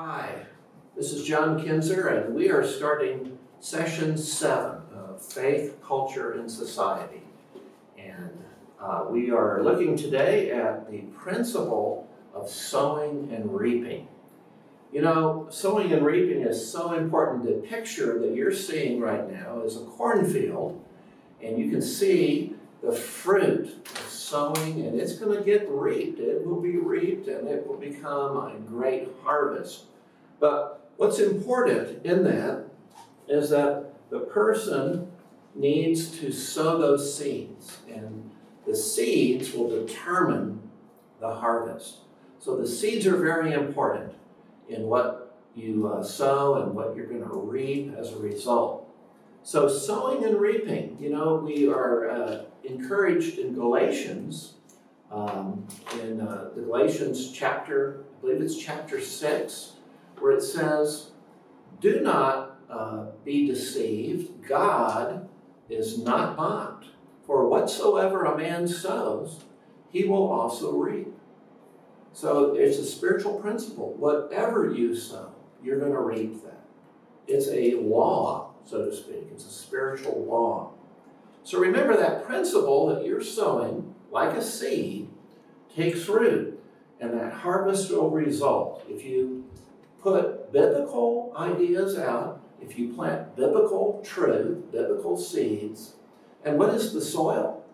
Hi, this is John Kinzer, and we are starting session seven of Faith, Culture, and Society. And uh, we are looking today at the principle of sowing and reaping. You know, sowing and reaping is so important. The picture that you're seeing right now is a cornfield, and you can see the fruit of sowing, and it's going to get reaped. It will be reaped, and it will become a great harvest. But what's important in that is that the person needs to sow those seeds, and the seeds will determine the harvest. So the seeds are very important in what you uh, sow and what you're going to reap as a result. So, sowing and reaping, you know, we are uh, encouraged in Galatians, um, in uh, the Galatians chapter, I believe it's chapter 6, where it says, Do not uh, be deceived. God is not mocked. For whatsoever a man sows, he will also reap. So it's a spiritual principle. Whatever you sow, you're going to reap that. It's a law so to speak. It's a spiritual law. So remember that principle that you're sowing, like a seed, takes root, and that harvest will result. If you put biblical ideas out, if you plant biblical truth, biblical seeds, and what is the soil?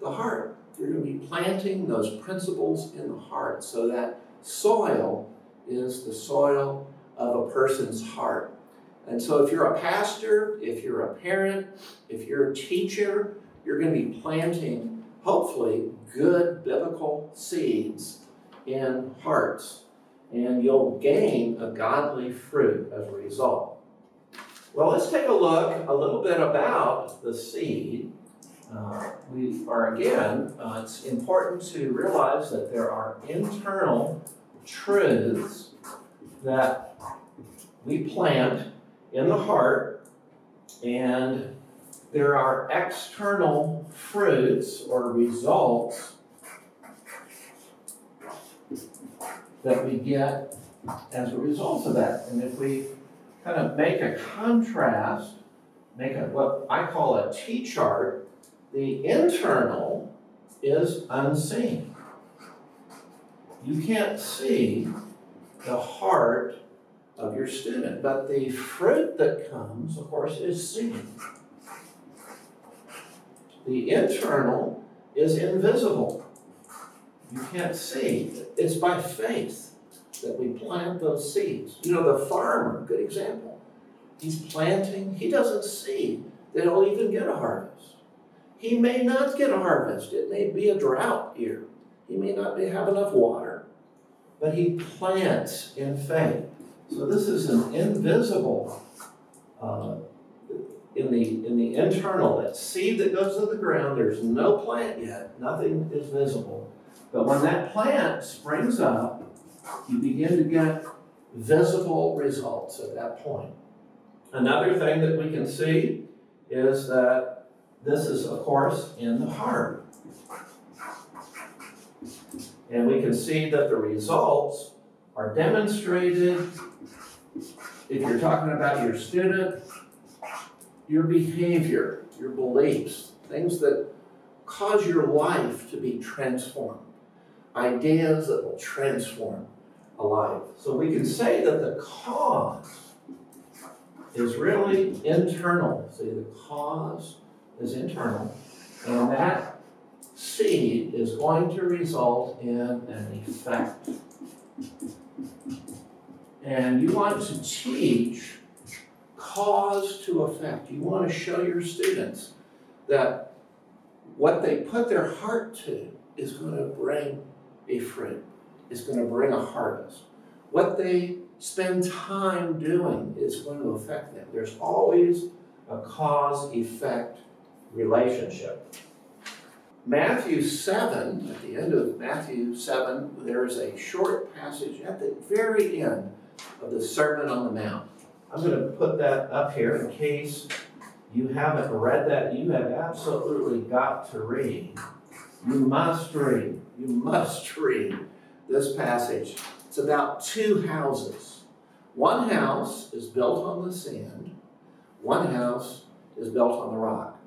The heart. You're going to be planting those principles in the heart so that soil is the soil of a person's heart. And so, if you're a pastor, if you're a parent, if you're a teacher, you're going to be planting, hopefully, good biblical seeds in hearts. And you'll gain a godly fruit as a result. Well, let's take a look a little bit about the seed. Uh, we are again, uh, it's important to realize that there are internal truths that we plant in the heart, and there are external fruits or results that we get as a result of that. And if we kind of make a contrast, make a what I call a T chart, the internal is unseen. You can't see the heart of your student. But the fruit that comes, of course, is seen. The internal is invisible. You can't see. It's by faith that we plant those seeds. You know, the farmer, good example. He's planting, he doesn't see that he'll even get a harvest. He may not get a harvest. It may be a drought year. He may not have enough water. But he plants in faith. So this is an invisible, uh, in the in the internal, that seed that goes to the ground. There's no plant yet. Nothing is visible. But when that plant springs up, you begin to get visible results at that point. Another thing that we can see is that this is, of course, in the heart. And we can see that the results are demonstrated if you're talking about your student, your behavior, your beliefs, things that cause your life to be transformed, ideas that will transform a life. So we can say that the cause is really internal. See, the cause is internal, and that seed is going to result in an effect. And you want to teach cause to effect. You want to show your students that what they put their heart to is going to bring a fruit, is going to bring a harvest. What they spend time doing is going to affect them. There's always a cause effect relationship. Matthew 7, at the end of Matthew 7, there is a short passage at the very end of the Sermon on the Mount. I'm going to put that up here in case you haven't read that. You have absolutely got to read. You must read. You must read this passage. It's about two houses. One house is built on the sand, one house is built on the rock.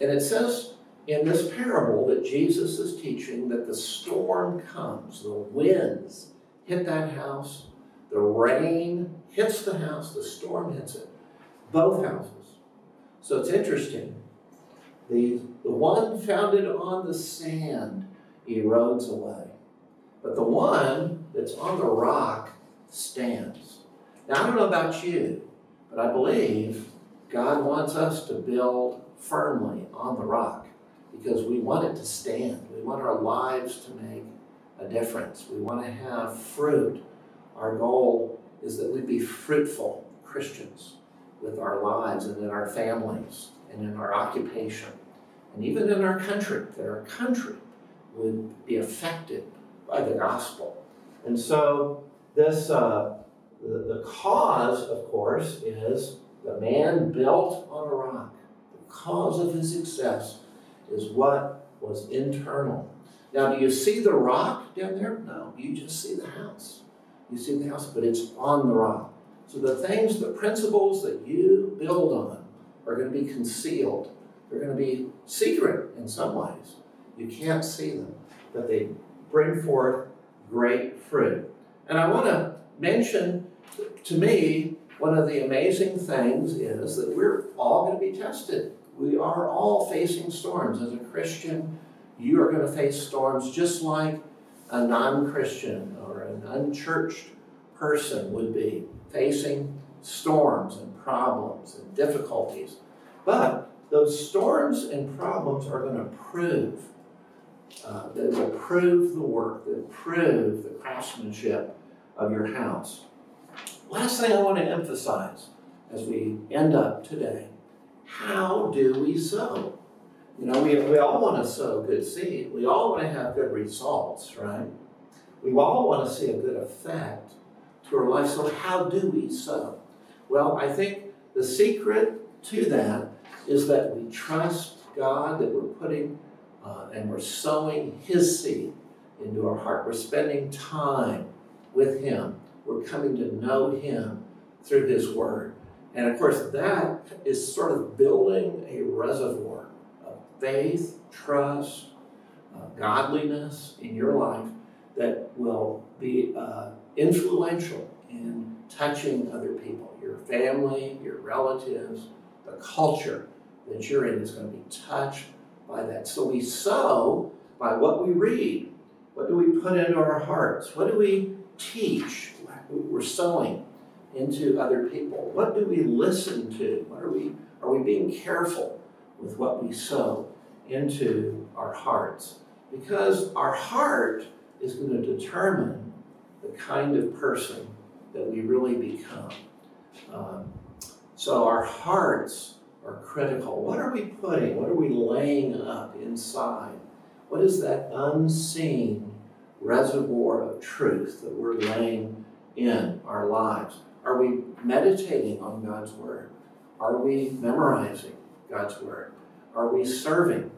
And it says in this parable that Jesus is teaching that the storm comes, the winds hit that house, the rain hits the house, the storm hits it, both houses. So it's interesting. The, the one founded on the sand erodes away, but the one that's on the rock stands. Now, I don't know about you, but I believe God wants us to build firmly on the rock because we want it to stand. We want our lives to make a difference. We want to have fruit. Our goal is that we be fruitful Christians with our lives and in our families and in our occupation and even in our country, that our country would be affected by the gospel. And so, this, uh, the, the cause, of course, is the man built on a rock. The cause of his success is what was internal. Now, do you see the rock down there? No, you just see the house. You see the house, but it's on the rock. So the things, the principles that you build on are going to be concealed. They're going to be secret in some ways. You can't see them, but they bring forth great fruit. And I want to mention, to me, one of the amazing things is that we're all going to be tested. We are all facing storms. As a Christian, you are going to face storms just like a non Christian or an unchurched person would be facing storms and problems and difficulties. But those storms and problems are going to prove, uh, they will prove the work, they prove the craftsmanship of your house. Last thing I want to emphasize as we end up today how do we sow? You know, we, we all want to sow good seed. We all want to have good results, right? We all want to see a good effect to our life. So, how do we sow? Well, I think the secret to that is that we trust God, that we're putting uh, and we're sowing His seed into our heart. We're spending time with Him. We're coming to know Him through His Word. And of course, that is sort of building a reservoir of faith, trust, uh, godliness in your life that will be uh, influential in touching other people. Your family, your relatives, the culture that you're in is going to be touched by that. So we sow by what we read. What do we put into our hearts? What do we teach? We're sowing into other people. What do we listen to? What are we are we being careful with what we sow into our hearts? Because our heart is going to determine the kind of person that we really become. Um, so our hearts are critical. What are we putting? What are we laying up inside? What is that unseen reservoir of truth that we're laying in our lives? Are we meditating on God's Word? Are we memorizing God's Word? Are we serving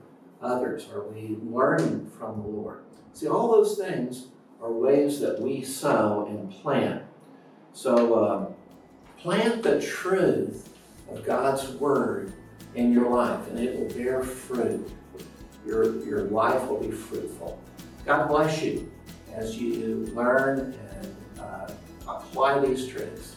others? Are we learning from the Lord? See, all those things are ways that we sow and plant. So, um, plant the truth of God's Word in your life, and it will bear fruit. Your, your life will be fruitful. God bless you as you learn and uh, apply these truths.